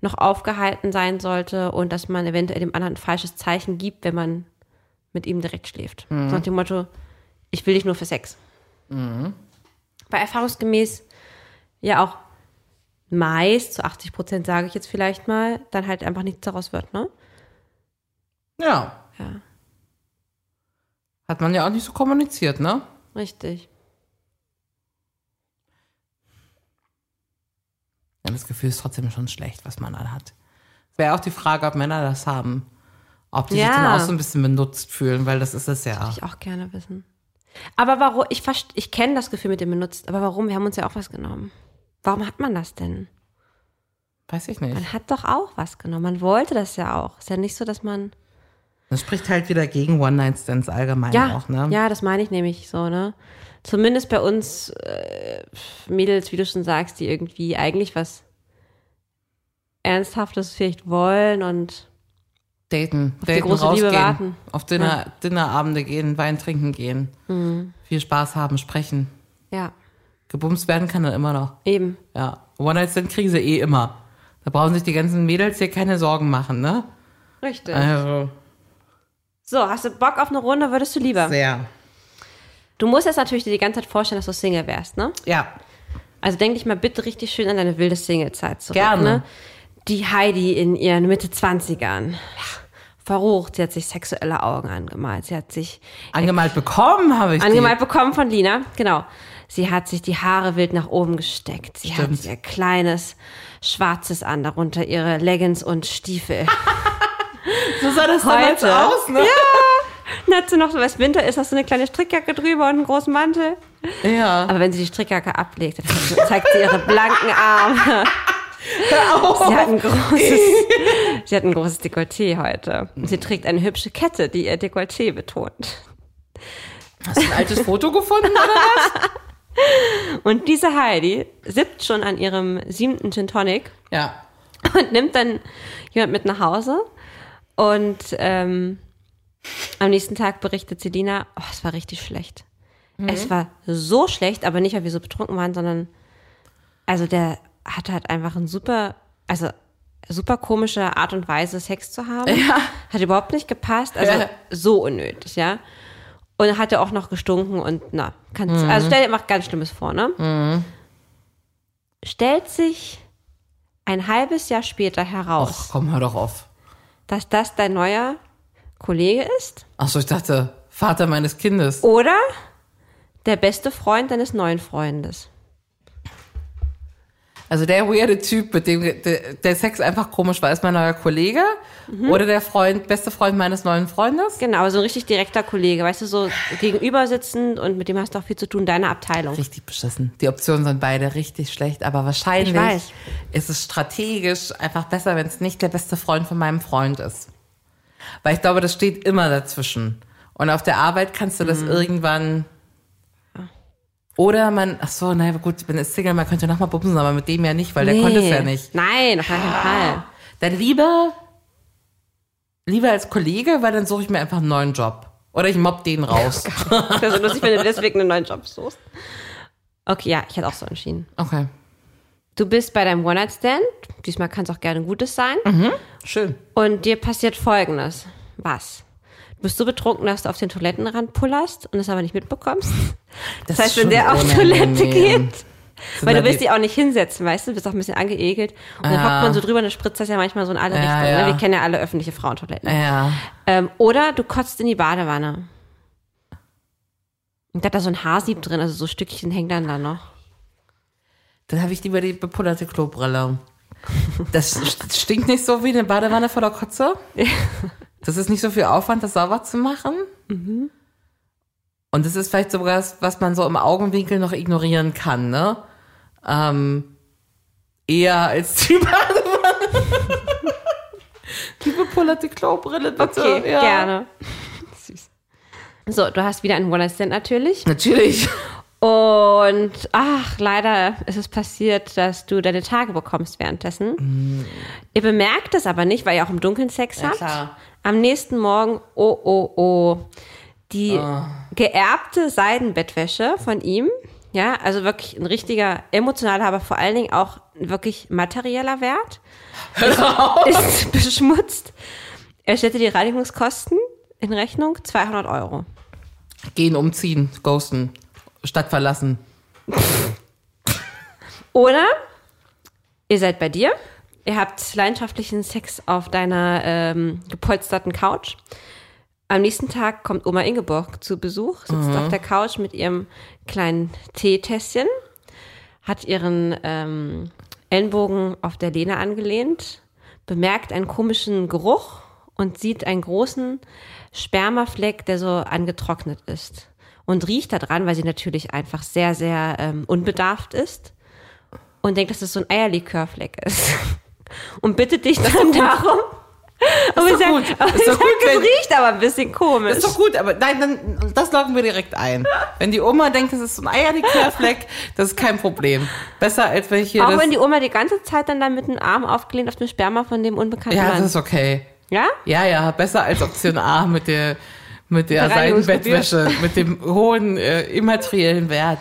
noch aufgehalten sein sollte und dass man eventuell dem anderen ein falsches Zeichen gibt, wenn man mit ihm direkt schläft. So nach dem Motto, ich will dich nur für Sex. Weil erfahrungsgemäß ja auch meist, zu 80 Prozent sage ich jetzt vielleicht mal, dann halt einfach nichts daraus wird, ne? Ja. Ja, Hat man ja auch nicht so kommuniziert, ne? richtig. Ja, das Gefühl ist trotzdem schon schlecht, was man dann hat. Wäre auch die Frage, ob Männer das haben. Ob die Ja. sich dann auch so ein bisschen benutzt fühlen, weil das ist es ja. Ich auch gerne wissen. Aber warum, ich, ich kenne das Gefühl mit dem benutzt, aber warum? Wir haben uns ja auch was genommen. Warum hat man das denn? Weiß ich nicht. Man hat doch auch was genommen. Man wollte das ja auch. Ist ja nicht so, dass man. Das spricht halt wieder gegen One-Night-Stands allgemein Ja, auch, ne? ja, das meine ich nämlich so, ne? Zumindest bei uns äh, Mädels, wie du schon sagst, die irgendwie eigentlich was Ernsthaftes vielleicht wollen und Daten, die daten, große rausgehen, Liebe warten. Mhm. auf Dinner, Dinnerabende gehen, Wein trinken gehen, viel Spaß haben, sprechen. ja, Gebumst werden kann er immer noch. eben. Ja, One-Night-Stand kriegen sie eh immer. Da brauchen sich die ganzen Mädels hier keine Sorgen machen, ne? Richtig. Also, So, hast du Bock auf eine Runde? Würdest du lieber? sehr. Du musst jetzt natürlich dir die ganze Zeit vorstellen, dass du Single wärst, ne? Ja, Also denk dich mal bitte richtig schön an deine wilde Single-Zeit zurück. Gerne. Ne? Die Heidi in ihren Mitte 20ern. Verrucht, sie hat sich sexuelle Augen angemalt. Sie hat sich angemalt bekommen habe ich angemalt bekommen von Lina, genau. Sie hat sich die Haare wild nach oben gesteckt. Sie Stimmt. hat ihr kleines Schwarzes an, darunter ihre Leggings und Stiefel. So sah das damals Heute. aus, ne? Dann hat sie noch, weil es Winter ist, hast du eine kleine Strickjacke drüber und einen großen Mantel. Ja. Aber wenn sie die Strickjacke ablegt, dann zeigt sie ihre blanken Arme. Sie hat ein großes, sie hat ein großes Dekolleté heute. Sie trägt eine hübsche Kette, die ihr Dekolleté betont. Hast du ein altes Foto gefunden, oder? Und diese Heidi sippt schon an ihrem siebten Gin Tonic Ja. und nimmt dann jemand mit nach Hause. Und ähm, am nächsten Tag berichtet sie Dina, oh, es war richtig schlecht. Es war so schlecht, aber nicht, weil wir so betrunken waren, sondern also der hatte halt einfach ein super, also super komische Art und Weise, Sex zu haben. Hat überhaupt nicht gepasst. Also Ja. so unnötig, ja. Und hat er auch noch gestunken und na, kannst, also stell dir mal ganz Schlimmes vor, ne? Stellt sich ein halbes Jahr später heraus, Ach, komm, hör doch auf. dass das dein neuer Kollege ist Ach so, ich dachte, Vater meines Kindes. oder der beste Freund deines neuen Freundes. Also der weirde Typ, mit dem der, der Sex einfach komisch war, ist mein neuer Kollege oder der Freund, beste Freund meines neuen Freundes. Genau, so ein richtig direkter Kollege, weißt du, so gegenüber sitzend und mit dem hast du auch viel zu tun, deine Abteilung. Richtig beschissen. Die Optionen sind beide richtig schlecht, aber wahrscheinlich ist es strategisch einfach besser, wenn es nicht der beste Freund von meinem Freund ist. Weil ich glaube, das steht immer dazwischen. Und auf der Arbeit kannst du das Mhm. irgendwann. Oder man, ach so, naja, gut, ich bin jetzt Single, man könnte nochmal bumsen, aber mit dem ja nicht, weil der konnte es ja nicht. Nein, auf keinen Fall. Dann lieber, lieber als Kollege, weil dann suche ich mir einfach einen neuen Job. Oder ich mobb den raus. Das wäre so lustig, wenn du deswegen einen neuen Job suchst. Okay, ja, ich hätte auch so entschieden. Okay. Du bist bei deinem One-Night-Stand, diesmal kann es auch gerne ein gutes sein, Schön. und dir passiert folgendes. Was? Du bist so betrunken, dass du auf den Toilettenrand pullerst und es aber nicht mitbekommst. Das, heißt, ist wenn der auf Toilette geht, weil du willst die- dich auch nicht hinsetzen, weißt du, du bist auch ein bisschen angeekelt. Und dann Ja. hockt man so drüber und dann spritzt das ja manchmal so in alle Ja, Richtungen. ja. Ne? Wir kennen ja alle öffentliche Frauentoiletten. Ja. Ähm, oder du kotzt in die Badewanne. Und da hat da so ein Haarsieb drin, also so Stückchen hängen dann da noch. Dann habe ich lieber die bepullerte Klobrille. Das st- stinkt nicht so wie eine Badewanne vor der Kotze. Das ist nicht so viel Aufwand, das sauber zu machen. Und das ist vielleicht sogar das, was man so im Augenwinkel noch ignorieren kann, ne? Ähm, eher als die Badewanne. die bepullerte Klobrille, bitte. Okay, ja. gerne. Süß. So, du hast wieder einen One-Night-Stand natürlich. Natürlich. Und ach, leider ist es passiert, dass du deine Tage bekommst währenddessen. Ihr bemerkt es aber nicht, weil ihr auch im Dunkeln Sex habt. klar. Am nächsten Morgen, oh, oh, oh, die Ah. geerbte Seidenbettwäsche von ihm, Ja, also wirklich ein richtiger emotionaler, aber vor allen Dingen auch wirklich materieller Wert. Ist beschmutzt. Er stellte die Reinigungskosten in Rechnung 200 Euro. Gehen, umziehen, ghosten, Stadt verlassen. Oder ihr seid bei dir, ihr habt leidenschaftlichen Sex auf deiner ähm, gepolsterten Couch. Am nächsten Tag kommt Oma Ingeborg zu Besuch, sitzt auf der Couch mit ihrem kleinen Teetässchen, hat ihren ähm, Ellenbogen auf der Lehne angelehnt, bemerkt einen komischen Geruch und sieht einen großen Spermafleck, der so angetrocknet ist. Und riecht da dran, weil sie natürlich einfach sehr, sehr ähm, unbedarft ist und denkt, dass das so ein Eierlikörfleck ist. Und bittet dich dann darum. Aber doch sagt, gut. Ist doch gut, es wenn- riecht aber ein bisschen komisch. Das ist doch gut, aber nein, dann, das loggen wir direkt ein. Wenn die Oma denkt, das ist so ein Eierlikörfleck, das ist kein Problem. Besser als welche. Auch das, wenn die Oma die ganze Zeit dann da mit dem Arm aufgelehnt auf dem Sperma von dem unbekannten ja, Mann. das ist okay. ja? Ja, ja, besser als Option A mit der, mit der. Seidenbettwäsche, mit dem hohen äh, immateriellen Wert.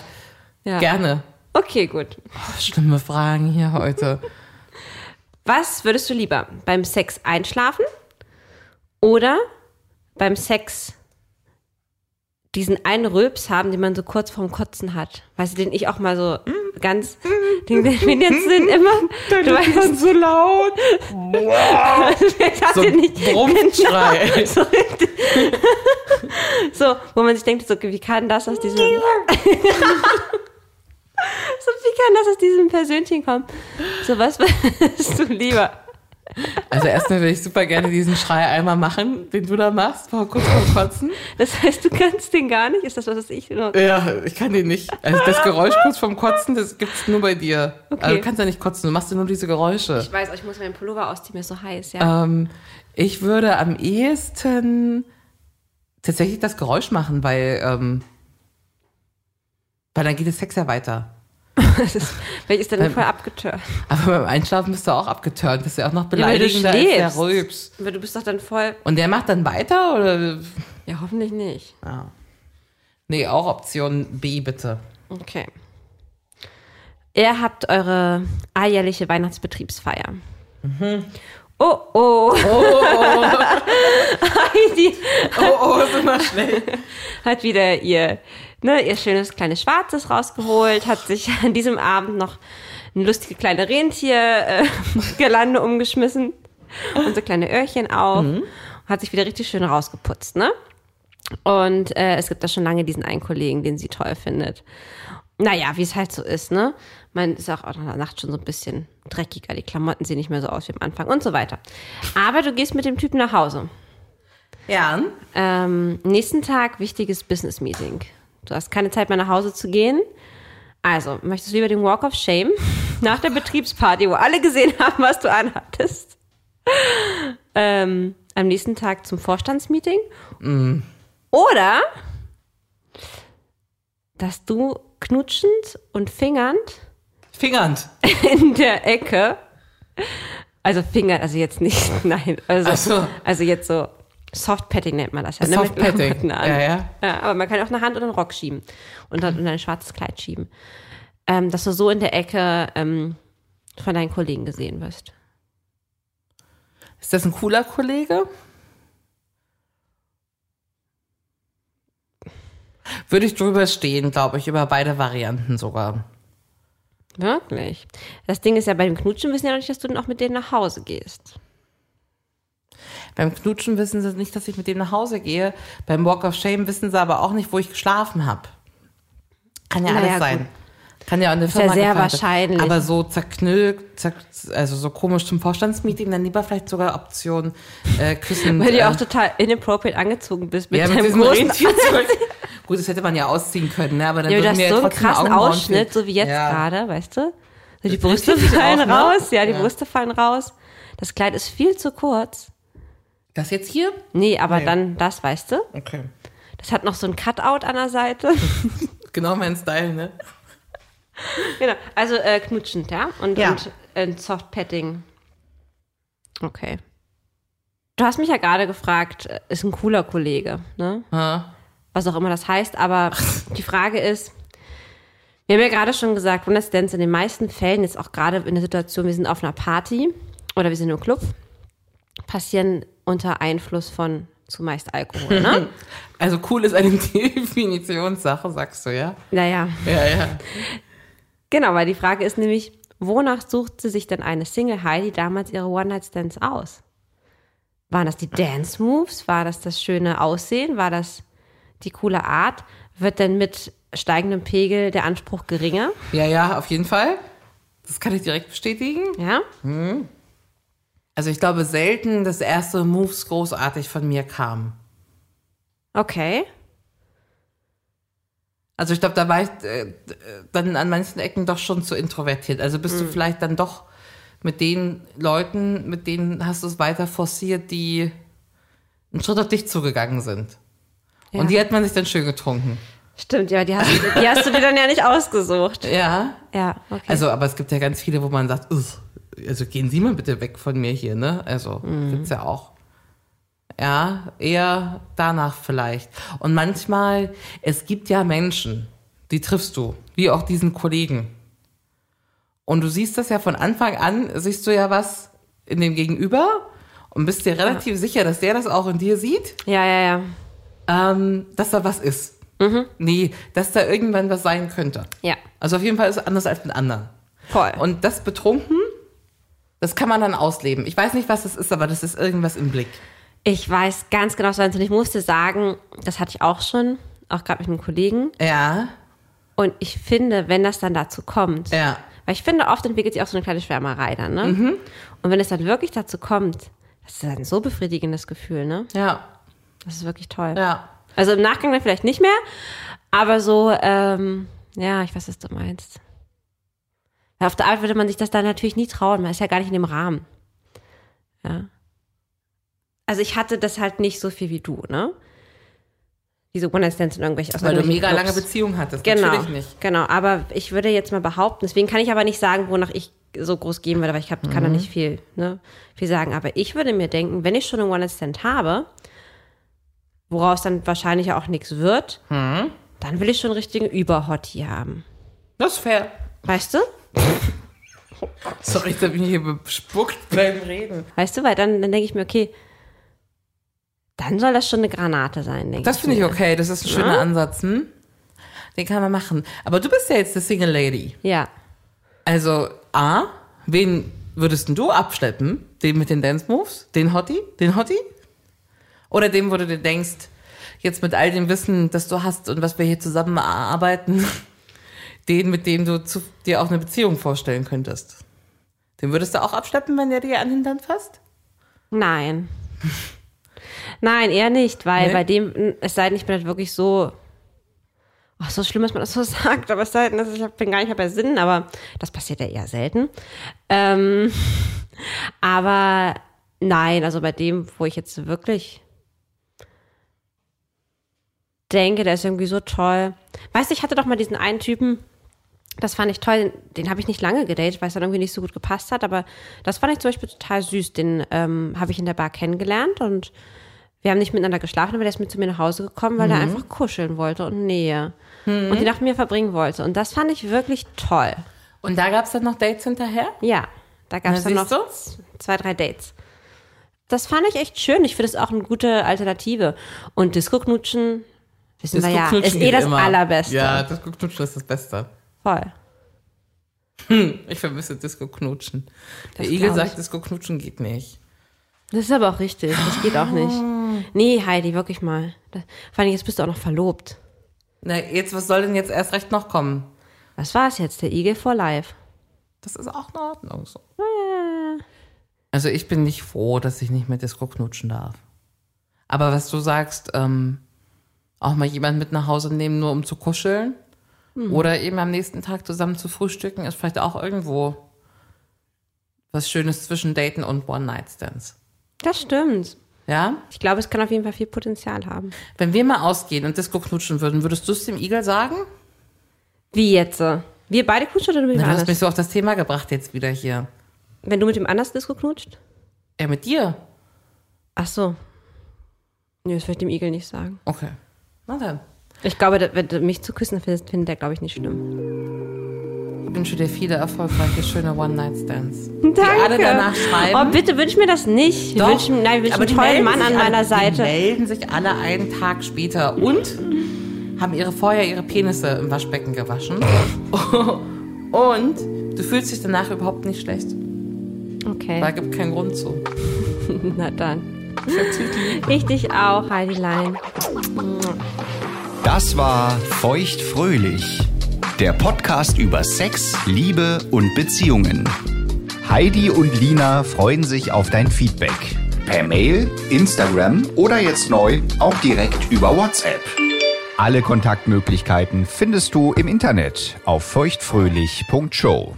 ja. Gerne. Okay, gut. Schlimme Fragen hier heute. Was würdest du lieber? Beim Sex einschlafen oder beim Sex diesen einen Rülps haben, den man so kurz vorm Kotzen hat? Weißt du, den ich auch mal so ganz, den, den jetzt sind immer, du weißt, so laut. So ein nicht, Brummschrei. Genau, so, so, wo man sich denkt, so, wie kann das aus diesem, so, wie kann das aus diesem Persönchen kommen? So, was würdest du lieber? Also erstmal will ich super gerne diesen Schrei einmal machen, den du da machst, vor kurz vorm Kotzen. Das heißt, du kannst den gar nicht? Ist das was, was ich noch? Ja, ich kann den nicht. Also das Geräusch kurz vorm Kotzen, das gibt's nur bei dir. Okay. Also du kannst ja nicht kotzen, du machst ja nur diese Geräusche. Ich weiß, ich muss meinen Pullover ausziehen, mir ist so heiß, ja. Ähm, ich würde am ehesten tatsächlich das Geräusch machen, weil, ähm, weil dann geht der Sex ja weiter. Das ist, weil ist dann voll abgetört. Aber beim Einschlafen bist du auch abgeturnt. Das ist ja auch noch Ja, weil du beleidigender als der. Rülps. Aber du bist doch dann voll. Und der macht dann weiter oder? Ja, hoffentlich nicht. Ja. Nee, auch Option B bitte. Okay. Ihr habt eure alljährliche Weihnachtsbetriebsfeier. Oh, oh. Heidi Oh, oh, ist immer schnell. hat wieder ihr, ne, ihr schönes kleines Schwarzes rausgeholt, hat sich an diesem Abend noch ein lustige kleine Rentier-Gelande umgeschmissen und so kleine Öhrchen auf. Hat sich wieder richtig schön rausgeputzt, ne? Und äh, es gibt da schon lange diesen einen Kollegen, den sie toll findet. Naja, wie es halt so ist, ne? Man ist auch in der Nacht schon so ein bisschen dreckiger, die Klamotten sehen nicht mehr so aus wie am Anfang und so weiter. Aber du gehst mit dem Typen nach Hause. Ja. Ähm, nächsten Tag wichtiges Business Meeting. Du hast keine Zeit mehr nach Hause zu gehen. Also, möchtest du lieber den Walk of Shame nach der Betriebsparty, wo alle gesehen haben, was du anhattest? Ähm, am nächsten Tag zum Vorstandsmeeting? Oder dass du knutschend und fingernd Fingernd. in der Ecke, also Finger, also jetzt nicht, nein, also, so. also jetzt so Softpatting nennt man das ja. ne, an. Ja, ja. ja. Aber man kann auch eine Hand oder einen Rock schieben und dann in ein schwarzes Kleid schieben. Ähm, dass du so in der Ecke ähm, von deinen Kollegen gesehen wirst. Ist das ein cooler Kollege? Würde ich drüber stehen, glaube ich, über beide Varianten sogar. Wirklich. Das Ding ist ja, bei dem Knutschen wissen ja noch nicht, dass du dann auch mit denen nach Hause gehst. Beim Knutschen wissen sie nicht, dass ich mit dem nach Hause gehe. Beim Walk of Shame wissen sie aber auch nicht, wo ich geschlafen habe. Kann ja Naja, alles sein. gut. Kann ja auch eine ja Firma sehr gefallen sein. wahrscheinlich. Aber so zerknüllt, zack, also so komisch zum Vorstandsmeeting, dann lieber vielleicht sogar Option äh, küssen. Weil du äh, auch total inappropriate angezogen bist mit ja, deinem großen. Gut, das hätte man ja ausziehen können, ne? aber dann Ja, würden mir so einen krassen Augenbrauen Ausschnitt, fehlen. so wie jetzt Ja. gerade, weißt du? So die Brüste fallen auch, ne? raus, ja, die Ja. Brüste fallen raus. Das Kleid ist viel zu kurz. Das jetzt hier? Nee, aber Nee. dann das, weißt du? Okay. Das hat noch so ein Cutout an der Seite. Genau mein Style, ne? genau. Also äh, knutschend, ja? Und, Ja. und äh, Soft-Petting. Okay. Du hast mich ja gerade gefragt, äh, ist ein cooler Kollege, ne? Ja. Was auch immer das heißt, aber die Frage ist, Wir haben ja gerade schon gesagt, One-Night-Stands in den meisten Fällen, jetzt auch gerade in der Situation, wir sind auf einer Party oder wir sind im Club, passieren unter Einfluss von zumeist Alkohol, ne? Also cool ist eine Definitionssache, sagst du, ja? naja, Ja, ja. genau, weil die Frage ist nämlich, wonach suchte sich denn eine Single Heidi damals ihre One-Night-Stands aus? Waren das die Dance-Moves? War das das schöne Aussehen? War das die coole Art? Wird denn mit steigendem Pegel der Anspruch geringer? Ja, ja, auf jeden Fall. Das kann ich direkt bestätigen. Ja? Also ich glaube selten, dass erste Moves großartig von mir kamen. Okay. Also ich glaube, da war ich äh, dann an manchen Ecken doch schon zu introvertiert. Also bist du vielleicht dann doch mit den Leuten, mit denen hast du es weiter forciert, die einen Schritt auf dich zugegangen sind. Ja. Und die hat man sich dann schön getrunken. Stimmt, ja, die hast, du- die hast du dir dann ja nicht ausgesucht. Ja. Ja, okay. Also, aber es gibt ja ganz viele, wo man sagt, "Ugh, also gehen Sie mal bitte weg von mir hier, ne? Also, gibt's ja auch. Ja, eher danach vielleicht. Und manchmal, es gibt ja Menschen, die triffst du, wie auch diesen Kollegen. Und du siehst das ja von Anfang an, siehst du ja was in dem Gegenüber und bist dir relativ sicher, dass der das auch in dir sieht, ja, ja, ja. ähm, dass da was ist. Nee, dass da irgendwann was sein könnte. Ja, Also auf jeden Fall ist es anders als mit anderen. voll. Und das betrunken, das kann man dann ausleben. Ich weiß nicht, was das ist, aber das ist irgendwas im Blick. Ich weiß ganz genau, was. Und ich musste sagen, das hatte ich auch schon, auch gerade mit einem Kollegen. Ja, Und ich finde, wenn das dann dazu kommt, ja. weil ich finde, oft entwickelt sich auch so eine kleine Schwärmerei dann, ne? Mhm. Und wenn es dann wirklich dazu kommt, das ist dann so befriedigendes Gefühl, ne? Ja, Das ist wirklich toll. ja. Also im Nachgang dann vielleicht nicht mehr, aber so, ähm, ja, ich weiß, was du meinst. Auf der Art würde man sich das dann natürlich nie trauen, man ist ja gar nicht in dem Rahmen. Ja. Also ich hatte das halt nicht so viel wie du, ne? Diese One-Night-Stands in irgendwelche aus Weil du mega lange Clubs. Beziehung hattest. Genau, Natürlich nicht. genau. Aber ich würde jetzt mal behaupten, deswegen kann ich aber nicht sagen, wonach ich so groß gehen würde, weil ich hab, kann Mhm. da nicht viel, ne, viel sagen. Aber ich würde mir denken, wenn ich schon einen One-Night-Stand habe, woraus dann wahrscheinlich auch nichts wird, Mhm. dann will ich schon einen richtigen Überhottie haben. Das ist fair. Weißt du? Sorry, ich habe mich hier bespuckt beim Reden. Weißt du, weil dann, dann denke ich mir, okay, dann soll das schon eine Granate sein, denke Das ich. finde ich okay, das ist ein schöner Ansatz. Hm? Den kann man machen. Aber du bist ja jetzt die Single Lady. Ja. Also, A, wen würdest du abschleppen? Den mit den Dance Moves? Den Hottie? Den Hottie? Oder dem, wo du dir denkst, jetzt mit all dem Wissen, das du hast und was wir hier zusammen erarbeiten, den, mit dem du zu, dir auch eine Beziehung vorstellen könntest? Den würdest du auch abschleppen, wenn der dir an den Hintern fasst? Nein. Nein, eher nicht, weil Nee? bei dem, es sei denn, ich bin halt wirklich so, ach, so schlimm, dass man das so sagt, aber es sei denn, ich bin gar nicht bei Sinn, aber das passiert ja eher selten. Ähm, aber nein, also bei dem, wo ich jetzt wirklich denke, der ist irgendwie so toll. Weißt du, ich hatte doch mal diesen einen Typen, das fand ich toll, den, habe ich nicht lange gedatet, weil es dann irgendwie nicht so gut gepasst hat, aber das fand ich zum Beispiel total süß. Den ähm, habe ich in der Bar kennengelernt und wir haben nicht miteinander geschlafen, aber der ist mit zu mir nach Hause gekommen, weil er einfach kuscheln wollte und Nähe und die Nacht mit mir verbringen wollte. Und das fand ich wirklich toll. Und da gab es dann noch Dates hinterher? Ja, da gab es dann noch z- zwei, drei Dates. Das fand ich echt schön. Ich finde es auch eine gute Alternative. Und Disco-Knutschen, wissen wir ja, ist eh das immer. Allerbeste. Ja, Disco-Knutschen ist das Beste. Voll. Ich vermisse Disco-Knutschen. Der Igel sagt, Disco-Knutschen geht nicht. Das ist aber auch richtig. Das geht auch nicht. Nee, Heidi, wirklich mal. Vor allem, jetzt bist du auch noch verlobt. Na, jetzt, was soll denn jetzt erst recht noch kommen? Was war es jetzt? Der Igel for Life. Das ist auch in Ordnung so. Also ich bin nicht froh, dass ich nicht mehr Disco knutschen darf. Aber was du sagst, ähm, auch mal jemand mit nach Hause nehmen, nur um zu kuscheln. Oder eben am nächsten Tag zusammen zu frühstücken, ist vielleicht auch irgendwo was Schönes zwischen Daten und One-Night-Stands. Das stimmt. Ja? Ich glaube, es kann auf jeden Fall viel Potenzial haben. Wenn wir mal ausgehen und Disco knutschen würden, würdest du es dem Igel sagen? Wie jetzt? Wir beide knutschen oder du mit Na, du hast mich anders? so auf das Thema gebracht jetzt wieder hier. Wenn du mit dem anders Disco knutscht? Ja, mit dir? Ach so. Nee, das würde ich dem Igel nicht sagen. Okay. Na dann. Ich glaube, wenn du mich zu küssen findest, findet der, glaube ich, nicht schlimm. Ich wünsche dir viele erfolgreiche, schöne Danke. One-Night-Stands. Die alle danach schreiben. Oh, bitte wünsch mir das nicht. Doch, wünsch, nein, ich wünsche aber einen die tollen Mann an alle, meiner Die Seite. melden sich alle einen Tag später und haben ihre vorher ihre Penisse im Waschbecken gewaschen. und du fühlst dich danach überhaupt nicht schlecht. Okay, Da gibt keinen Grund zu. na dann. Ich dich auch, Heidi Lein. Das war Feuchtfröhlich, der Podcast über Sex, Liebe und Beziehungen. Heidi und Lina freuen sich auf dein Feedback. Per Mail, Instagram oder jetzt neu auch direkt über WhatsApp. Alle Kontaktmöglichkeiten findest du im Internet auf feuchtfröhlich.show.